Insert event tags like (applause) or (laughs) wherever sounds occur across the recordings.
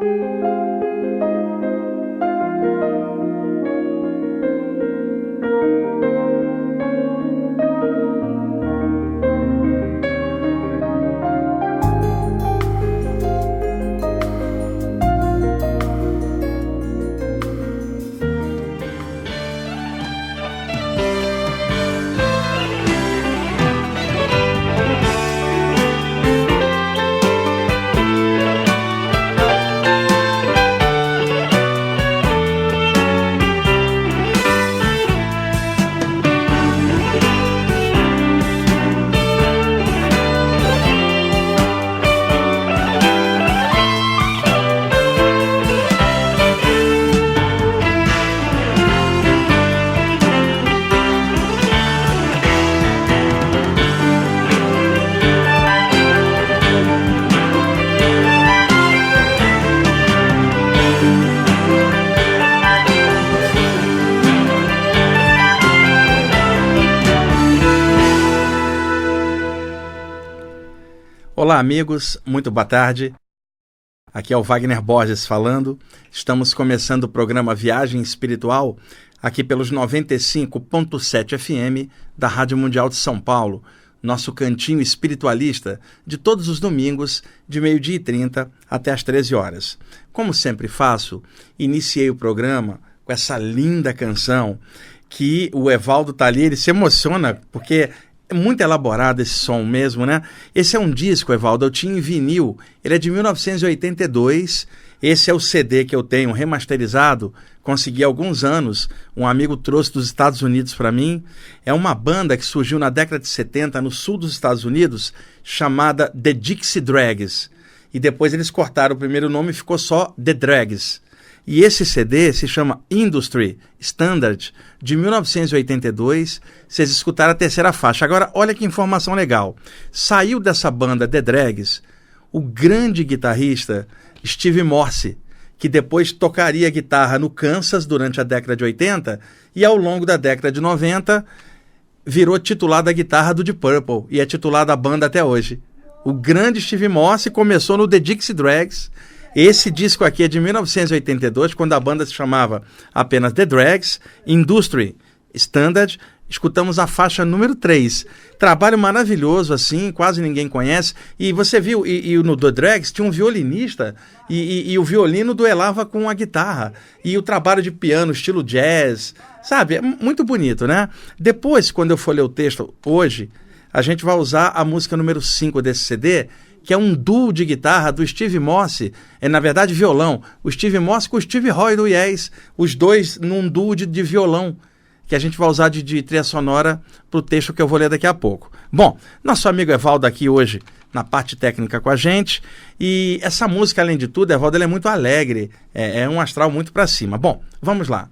Música Amigos, muito boa tarde. Aqui é o Wagner Borges falando. Estamos começando o programa Viagem Espiritual aqui pelos 95.7 FM da Rádio Mundial de São Paulo, nosso cantinho espiritualista de todos os domingos, de meio-dia e 30 até as 13 horas. Como sempre faço, iniciei o programa com essa linda canção que o Evaldo ali, ele se emociona porque é muito elaborado esse som mesmo, né? Esse é um disco, Evaldo, eu tinha em vinil. Ele é de 1982. Esse é o CD que eu tenho remasterizado. Consegui há alguns anos. Um amigo trouxe dos Estados Unidos para mim. É uma banda que surgiu na década de 70 no sul dos Estados Unidos, chamada The Dixie Drags. E depois eles cortaram o primeiro nome e ficou só The Drags. E esse CD se chama Industry Standard, de 1982. Vocês escutaram a terceira faixa. Agora, olha que informação legal. Saiu dessa banda The Drags o grande guitarrista Steve Morse, que depois tocaria guitarra no Kansas durante a década de 80 e ao longo da década de 90 virou titular da guitarra do Deep Purple e é titular da banda até hoje. O grande Steve Morse começou no The Dixie Drags esse disco aqui é de 1982, quando a banda se chamava apenas The Drags, Industry Standard. Escutamos a faixa número 3. Trabalho maravilhoso, assim, quase ninguém conhece. E você viu, e, e no The Drags tinha um violinista, e, e, e, o violino duelava com a guitarra. E o trabalho de piano, estilo jazz, sabe? É muito bonito, né? Depois, quando eu for ler o texto hoje, a gente vai usar a música número 5 desse CD, que é um duo de guitarra do Steve Moss, é na verdade violão, o Steve Moss com o Steve Roy do Yes, os dois num duo de, de violão, que a gente vai usar de, de trilha sonora para o texto que eu vou ler daqui a pouco. Bom, nosso amigo Evaldo aqui hoje na parte técnica com a gente, e essa música, além de tudo, Evaldo, é muito alegre, é, é um astral muito para cima. Bom, vamos lá.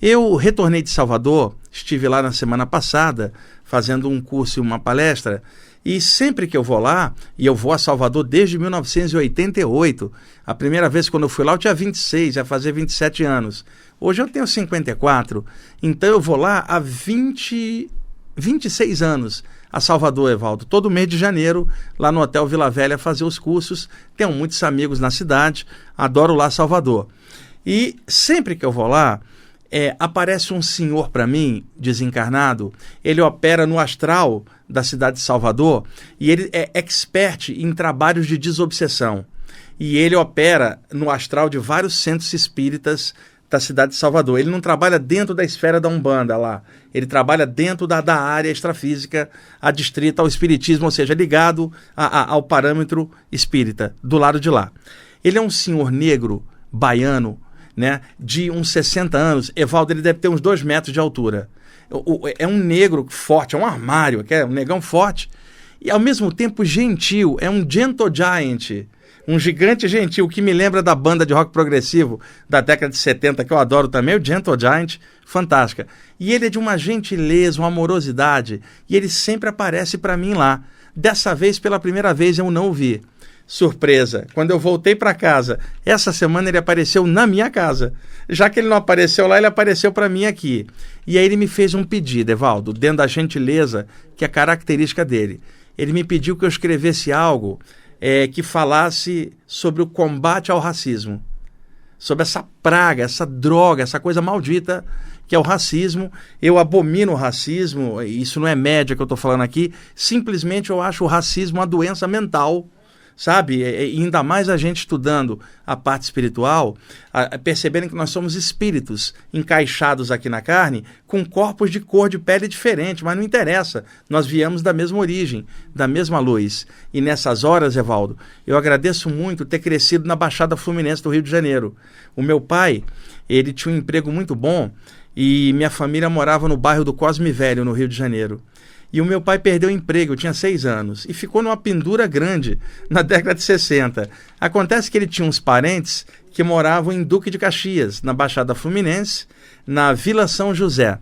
Eu retornei de Salvador, estive lá na semana passada, fazendo um curso e uma palestra, e sempre que eu vou lá, e eu vou a Salvador desde 1988, a primeira vez quando eu fui lá eu tinha 26, ia fazer 27 anos. Hoje eu tenho 54, então eu vou lá há 20, 26 anos a Salvador, Evaldo, todo mês de janeiro, lá no Hotel Vila Velha, fazer os cursos. Tenho muitos amigos na cidade, adoro lá Salvador. E sempre que eu vou lá, é, aparece um senhor para mim, desencarnado, ele opera no astral da cidade de Salvador e ele é expert em trabalhos de desobsessão. E ele opera no astral de vários centros espíritas da cidade de Salvador. Ele não trabalha dentro da esfera da Umbanda lá. Ele trabalha dentro da, da área extrafísica adstrita ao espiritismo, ou seja, ligado a, a, ao parâmetro espírita, do lado de lá. Ele é um senhor negro, baiano, né, de uns 60 anos. Evaldo, ele deve ter uns 2 metros de altura. É um negro forte, é um armário, é um negão forte. E ao mesmo tempo gentil, é um gentle giant. Um gigante gentil que me lembra da banda de rock progressivo da década de 70, que eu adoro também, o Gentle Giant, fantástica. E ele é de uma gentileza, uma amorosidade, e ele sempre aparece para mim lá. Dessa vez, pela primeira vez, eu não o vi surpresa. Quando eu voltei para casa, essa semana ele apareceu na minha casa. Já que ele não apareceu lá, ele apareceu para mim aqui. E aí ele me fez um pedido, Evaldo, dentro da gentileza, que é característica dele. Ele me pediu que eu escrevesse algo é, que falasse sobre o combate ao racismo. sobre essa praga, essa droga, essa coisa maldita que é o racismo. Eu abomino o racismo, isso não é média que eu estou falando aqui, simplesmente eu acho o racismo uma doença mental sabe? E ainda mais a gente estudando a parte espiritual, a, a percebendo que nós somos espíritos encaixados aqui na carne, com corpos de cor de pele diferente, mas não interessa. Nós viemos da mesma origem, da mesma luz. E nessas horas, Evaldo, eu agradeço muito ter crescido na Baixada Fluminense do Rio de Janeiro. O meu pai, ele tinha um emprego muito bom e minha família morava no bairro do Cosme Velho, no Rio de Janeiro. E o meu pai perdeu o emprego, eu tinha seis anos, e ficou numa pendura grande na década de 60. Acontece que ele tinha uns parentes que moravam em Duque de Caxias, na Baixada Fluminense, na Vila São José.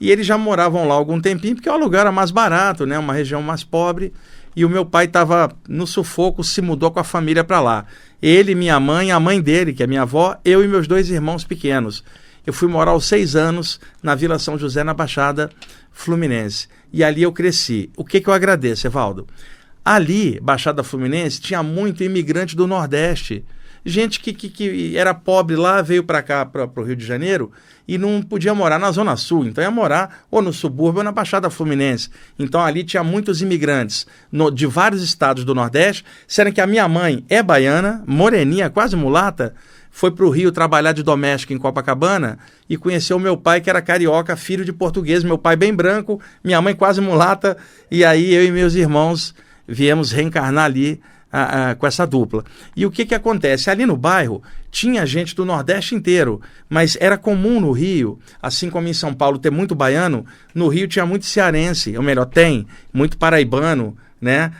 E eles já moravam lá algum tempinho, porque o aluguel era mais barato, né? uma região mais pobre. E o meu pai estava no sufoco, se mudou com a família para lá. Ele, minha mãe, a mãe dele, que é minha avó, eu e meus dois irmãos pequenos. Eu fui morar aos seis anos na Vila São José, na Baixada Fluminense. E ali eu cresci. O que, que eu agradeço, Evaldo? Ali, Baixada Fluminense, tinha muito imigrante do Nordeste. Gente que, que, que era pobre lá, veio para cá, para o Rio de Janeiro, e não podia morar na Zona Sul. Então ia morar ou no subúrbio ou na Baixada Fluminense. Então ali tinha muitos imigrantes no, de vários estados do Nordeste, sendo que a minha mãe é baiana, moreninha, quase mulata, foi para o Rio trabalhar de doméstico em Copacabana e conheceu meu pai, que era carioca, filho de português, meu pai bem branco, minha mãe quase mulata, e aí eu e meus irmãos viemos reencarnar ali a, a, com essa dupla. E o que, que acontece? Ali no bairro tinha gente do Nordeste inteiro, mas era comum no Rio, assim como em São Paulo ter muito baiano, no Rio tinha muito cearense, ou melhor, tem, muito paraibano, né?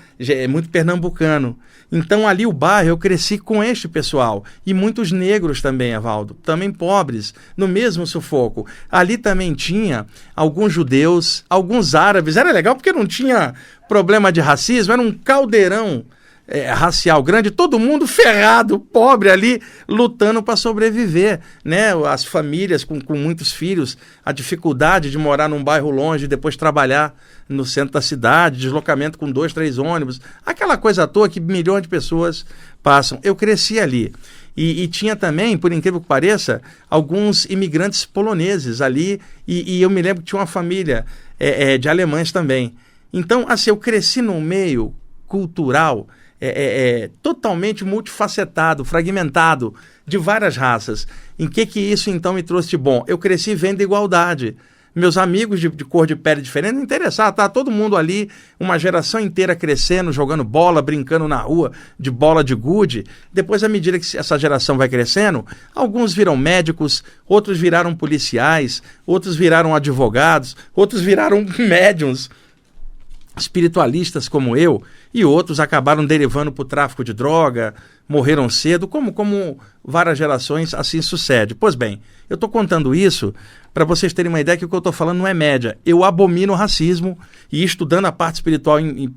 Muito pernambucano. Então ali o bairro eu cresci com este pessoal e muitos negros também, Evaldo, também pobres, no mesmo sufoco. Ali também tinha alguns judeus, alguns árabes. Era legal porque não tinha problema de racismo, era um caldeirão é, racial grande, todo mundo ferrado, pobre ali, lutando para sobreviver, né? As famílias com, com muitos filhos, a dificuldade de morar num bairro longe e depois trabalhar no centro da cidade, deslocamento com dois, três ônibus, aquela coisa à toa que milhões de pessoas passam. Eu cresci ali. E, e, tinha também, por incrível que pareça, alguns imigrantes poloneses ali, e, e eu me lembro que tinha uma família é, é, de alemães também. Então, assim, eu cresci num meio cultural é, é, é, totalmente multifacetado, fragmentado, de várias raças. Em que que isso então me trouxe de bom? Eu cresci vendo igualdade. Meus amigos de, de cor de pele diferente não interessavam, tá todo mundo ali, uma geração inteira crescendo, jogando bola, brincando na rua de bola de gude. Depois, à medida que essa geração vai crescendo, alguns viram médicos, outros viraram policiais, outros viraram advogados, outros viraram (laughs) médiums espiritualistas como eu e outros acabaram derivando para o tráfico de droga, morreram cedo, como, como várias gerações assim sucede. Pois bem, eu estou contando isso para vocês terem uma ideia que o que eu estou falando não é média. Eu abomino o racismo e estudando a parte espiritual em, em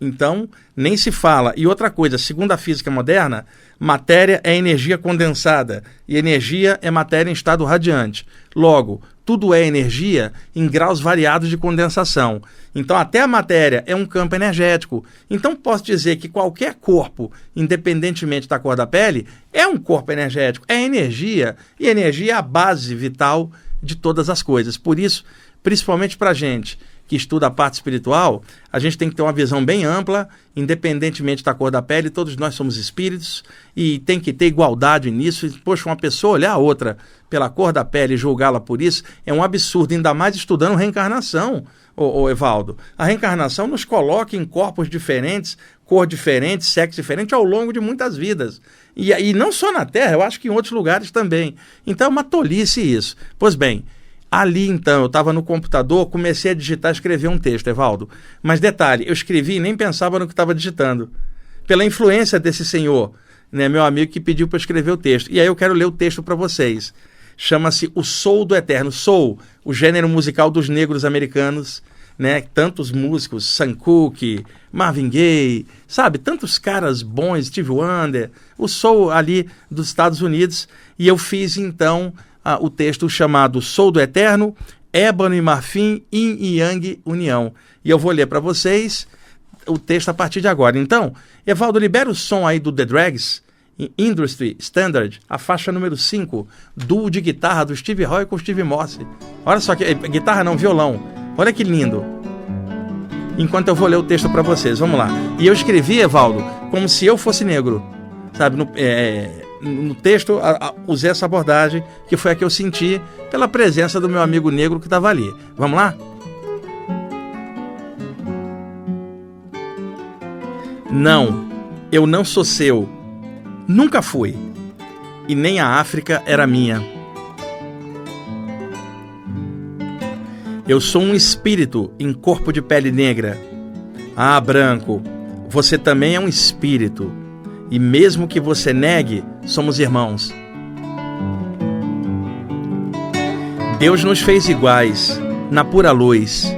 então, nem se fala. E outra coisa, segundo a física moderna, matéria é energia condensada e energia é matéria em estado radiante. Logo, tudo é energia em graus variados de condensação. Então, até a matéria é um campo energético. Então, posso dizer que qualquer corpo, independentemente da cor da pele, é um corpo energético, é energia, e energia é a base vital de todas as coisas. Por isso, principalmente para a gente que estuda a parte espiritual, a gente tem que ter uma visão bem ampla, independentemente da cor da pele, todos nós somos espíritos e tem que ter igualdade nisso. Poxa, uma pessoa olhar a outra pela cor da pele e julgá-la por isso é um absurdo, ainda mais estudando reencarnação, ô, ô Evaldo. A reencarnação nos coloca em corpos diferentes, cor diferente, sexo diferente ao longo de muitas vidas. E, e não só na Terra, eu acho que em outros lugares também. Então é uma tolice isso. Pois bem, Ali então, eu estava no computador, comecei a digitar, escrever um texto, Evaldo. Mas detalhe, eu escrevi e nem pensava no que estava digitando. Pela influência desse senhor, né, meu amigo que pediu para escrever o texto. E aí eu quero ler o texto para vocês. Chama-se O Soul do Eterno. Soul, o gênero musical dos negros americanos, né? Tantos músicos, Sam Cooke, Marvin Gaye, sabe? Tantos caras bons, Steve Wonder, o soul ali dos Estados Unidos. E eu fiz então ah, o texto chamado Sou do Eterno, Ébano e Marfim, Yin e Yang, União. E eu vou ler para vocês o texto a partir de agora. Então, Evaldo, libera o som aí do The Drags Industry Standard, a faixa número 5, duo de guitarra do Steve Roy com Steve Moss. Olha só que eh, guitarra não, violão. Olha que lindo. Enquanto eu vou ler o texto para vocês, vamos lá. E eu escrevi, Evaldo, como se eu fosse negro, sabe? No, é, no texto a, a, usei essa abordagem que foi a que eu senti pela presença do meu amigo negro que estava ali. Vamos lá? Não, eu não sou seu. Nunca fui. E nem a África era minha. Eu sou um espírito em corpo de pele negra. Ah, branco, você também é um espírito. E mesmo que você negue, somos irmãos. Deus nos fez iguais, na pura luz.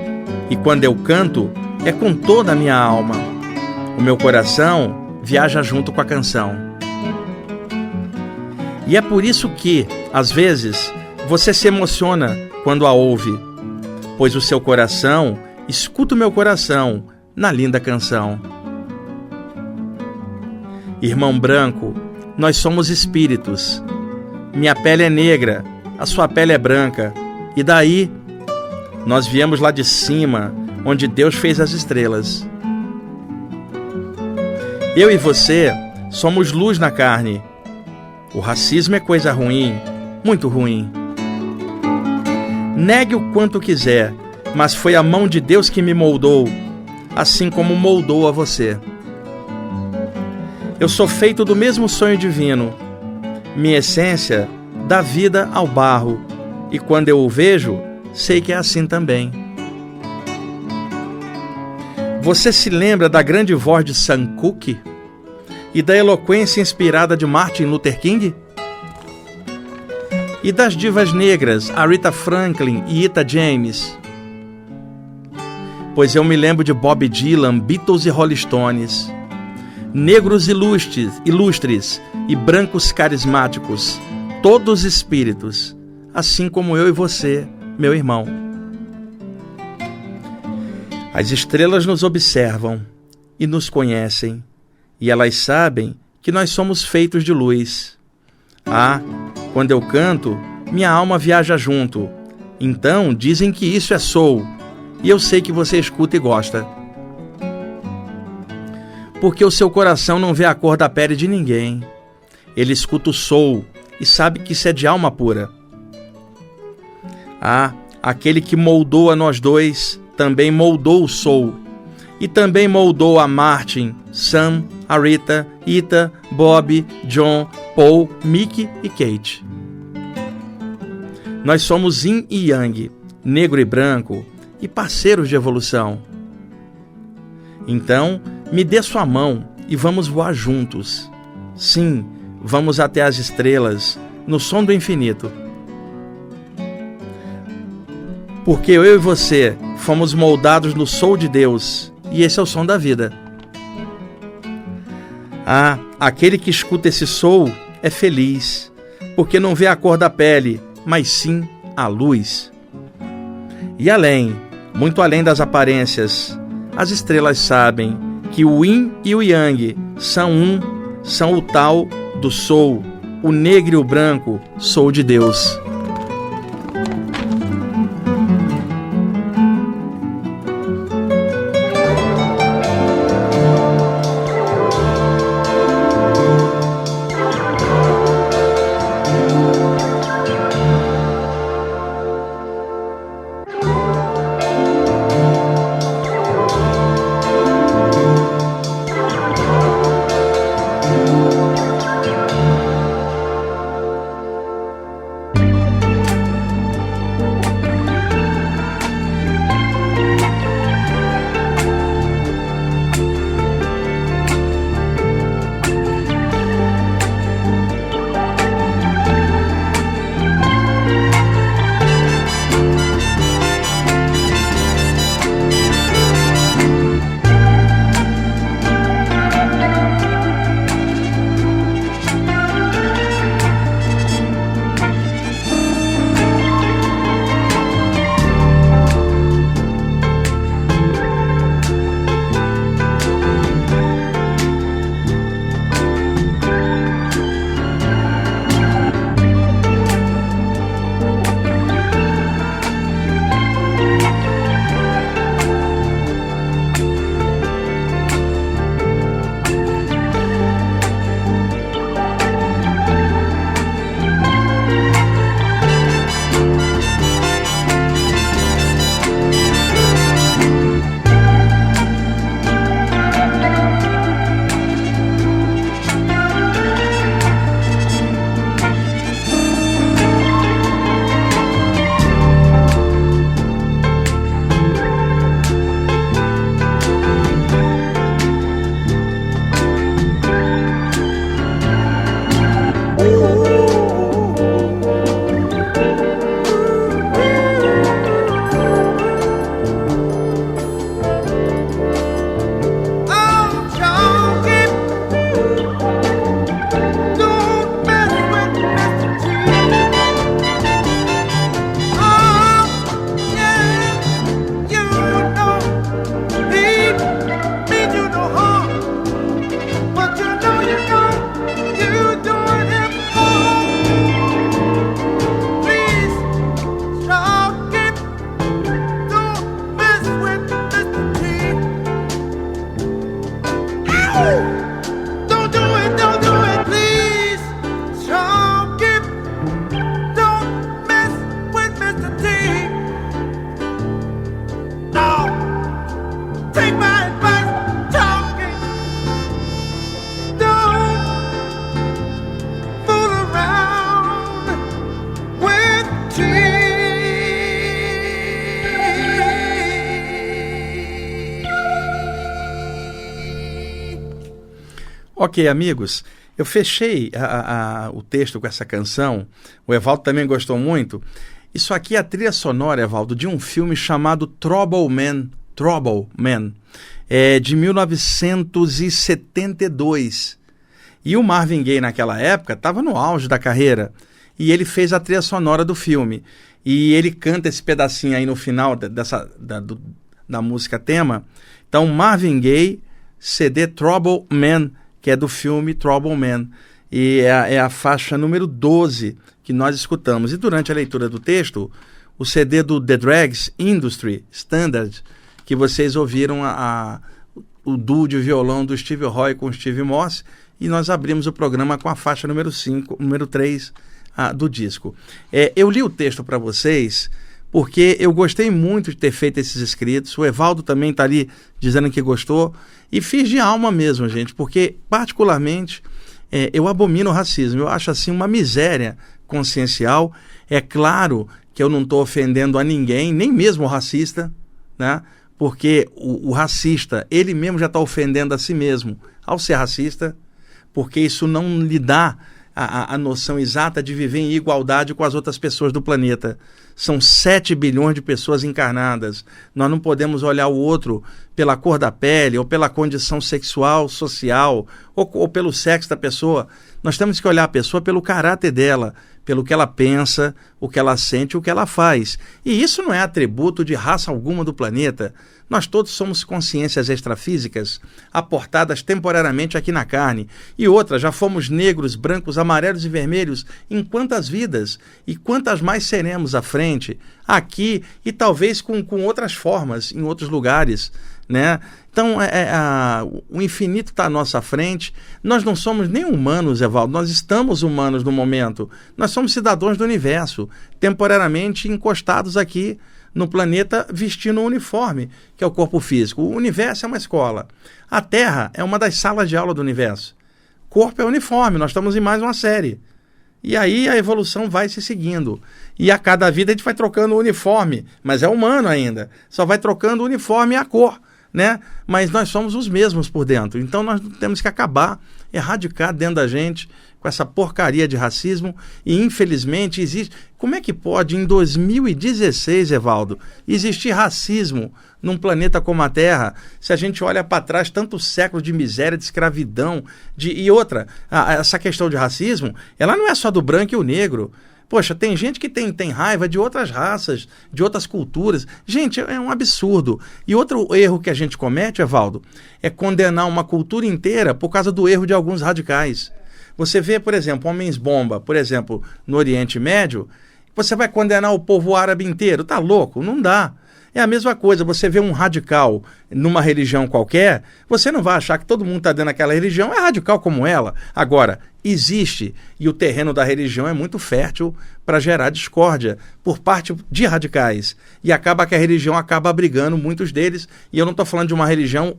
E quando eu canto, é com toda a minha alma. O meu coração viaja junto com a canção. E é por isso que, às vezes, você se emociona quando a ouve, pois o seu coração escuta o meu coração na linda canção. Irmão branco, nós somos espíritos. Minha pele é negra, a sua pele é branca. E daí? Nós viemos lá de cima, onde Deus fez as estrelas. Eu e você somos luz na carne. O racismo é coisa ruim, muito ruim. Negue o quanto quiser, mas foi a mão de Deus que me moldou, assim como moldou a você. Eu sou feito do mesmo sonho divino. Minha essência dá vida ao barro, e quando eu o vejo, sei que é assim também. Você se lembra da grande voz de Sam Cooke e da eloquência inspirada de Martin Luther King? E das divas negras, Aretha Franklin e Ita James? Pois eu me lembro de Bob Dylan, Beatles e Rolling Stones negros ilustres, ilustres e brancos carismáticos, todos espíritos, assim como eu e você, meu irmão. As estrelas nos observam e nos conhecem, e elas sabem que nós somos feitos de luz. Ah, quando eu canto, minha alma viaja junto. Então dizem que isso é soul, e eu sei que você escuta e gosta porque o seu coração não vê a cor da pele de ninguém. Ele escuta o soul e sabe que isso é de alma pura. Ah, aquele que moldou a nós dois também moldou o soul e também moldou a Martin, Sam, a Rita, Ita, Bob, John, Paul, Mickey e Kate. Nós somos yin e yang, negro e branco, e parceiros de evolução. Então, me dê sua mão e vamos voar juntos. Sim, vamos até as estrelas, no som do infinito. Porque eu e você fomos moldados no sol de Deus, e esse é o som da vida. Ah, aquele que escuta esse som é feliz, porque não vê a cor da pele, mas sim a luz. E além, muito além das aparências, as estrelas sabem que o yin e o yang são um, são o tal do sou, o negro e o branco, sou de Deus. Ok, amigos, eu fechei a, a, o texto com essa canção. O Evaldo também gostou muito. Isso aqui é a trilha sonora, Evaldo, de um filme chamado Trouble Man. Trouble Man. É de 1972. E o Marvin Gaye, naquela época, estava no auge da carreira. E ele fez a trilha sonora do filme. E ele canta esse pedacinho aí no final dessa, da, do, da música tema. Então, Marvin Gaye, CD Trouble Man que é do filme Trouble Man. E é a, é a faixa número 12 que nós escutamos. E durante a leitura do texto, o CD do The Drags Industry Standard, que vocês ouviram a, a, o duo de violão do Steve Roy com Steve Moss, e nós abrimos o programa com a faixa número 5, número 3 a, do disco. É, eu li o texto para vocês porque eu gostei muito de ter feito esses escritos. O Evaldo também está ali dizendo que gostou. E fiz de alma mesmo, gente, porque, particularmente, é, eu abomino o racismo. Eu acho assim uma miséria consciencial. É claro que eu não estou ofendendo a ninguém, nem mesmo o racista, né? porque o, o racista, ele mesmo já está ofendendo a si mesmo ao ser racista, porque isso não lhe dá a, a, noção exata de viver em igualdade com as outras pessoas do planeta. São 7 bilhões de pessoas encarnadas. Nós não podemos olhar o outro pela cor da pele, ou pela condição sexual, social, ou, ou pelo sexo da pessoa. Nós temos que olhar a pessoa pelo caráter dela, pelo que ela pensa, o que ela sente, o que ela faz. E isso não é atributo de raça alguma do planeta. Nós todos somos consciências extrafísicas aportadas temporariamente aqui na carne. E outra, já fomos negros, brancos, amarelos e vermelhos em quantas vidas e quantas mais seremos à frente, aqui e talvez com, com outras formas, em outros lugares. Né? Então, é, é, a, o infinito está à nossa frente. Nós não somos nem humanos, Evaldo, nós estamos humanos no momento. Nós somos cidadãos do universo, temporariamente encostados aqui no planeta vestindo um uniforme, que é o corpo físico. O universo é uma escola. A Terra é uma das salas de aula do universo. Corpo é uniforme, nós estamos em mais uma série. E aí a evolução vai se seguindo. E a cada vida a gente vai trocando o uniforme, mas é humano ainda. Só vai trocando o uniforme e a cor, né? Mas nós somos os mesmos por dentro. Então nós temos que acabar, erradicar dentro da gente com essa porcaria de racismo e infelizmente existe. Como é que pode em 2016, Evaldo, existir racismo num planeta como a Terra, se a gente olha para trás tantos séculos de miséria, de escravidão, de e outra, a, essa questão de racismo, ela não é só do branco e o negro. Poxa, tem gente que tem, tem raiva de outras raças, de outras culturas. Gente, é um absurdo. E outro erro que a gente comete, Evaldo, é condenar uma cultura inteira por causa do erro de alguns radicais. Você vê, por exemplo, homens-bomba, por exemplo, no Oriente Médio, você vai condenar o povo árabe inteiro? Tá louco? Não dá. É a mesma coisa, você vê um radical numa religião qualquer, você não vai achar que todo mundo está dentro daquela religião é radical como ela. Agora, existe, e o terreno da religião é muito fértil para gerar discórdia por parte de radicais. E acaba que a religião acaba abrigando muitos deles, e eu não estou falando de uma religião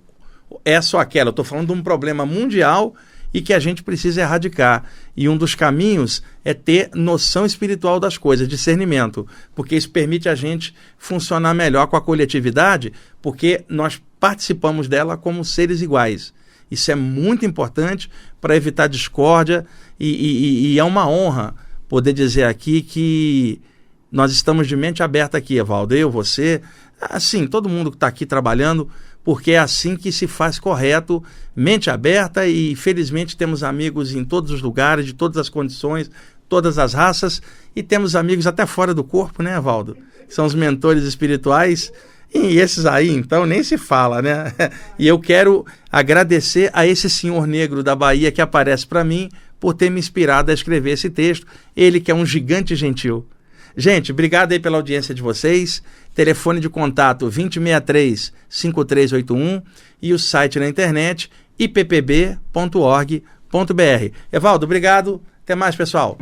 é só aquela, eu estou falando de um problema mundial e que a gente precisa erradicar. E um dos caminhos é ter noção espiritual das coisas, discernimento, porque isso permite a gente funcionar melhor com a coletividade, porque nós participamos dela como seres iguais. Isso é muito importante para evitar discórdia e, e, e, é uma honra poder dizer aqui que nós estamos de mente aberta aqui, Evaldo, eu, você, assim, todo mundo que está aqui trabalhando, porque é assim que se faz correto, mente aberta e felizmente temos amigos em todos os lugares, de todas as condições, todas as raças e temos amigos até fora do corpo, né, Evaldo? São os mentores espirituais e esses aí, então, nem se fala, né? (laughs) E eu quero agradecer a esse senhor negro da Bahia que aparece para mim por ter me inspirado a escrever esse texto. Ele que é um gigante gentil. Gente, obrigado aí pela audiência de vocês. Telefone de contato 2063-5381 e o site na internet ippb.org.br. Evaldo, obrigado. Até mais, pessoal.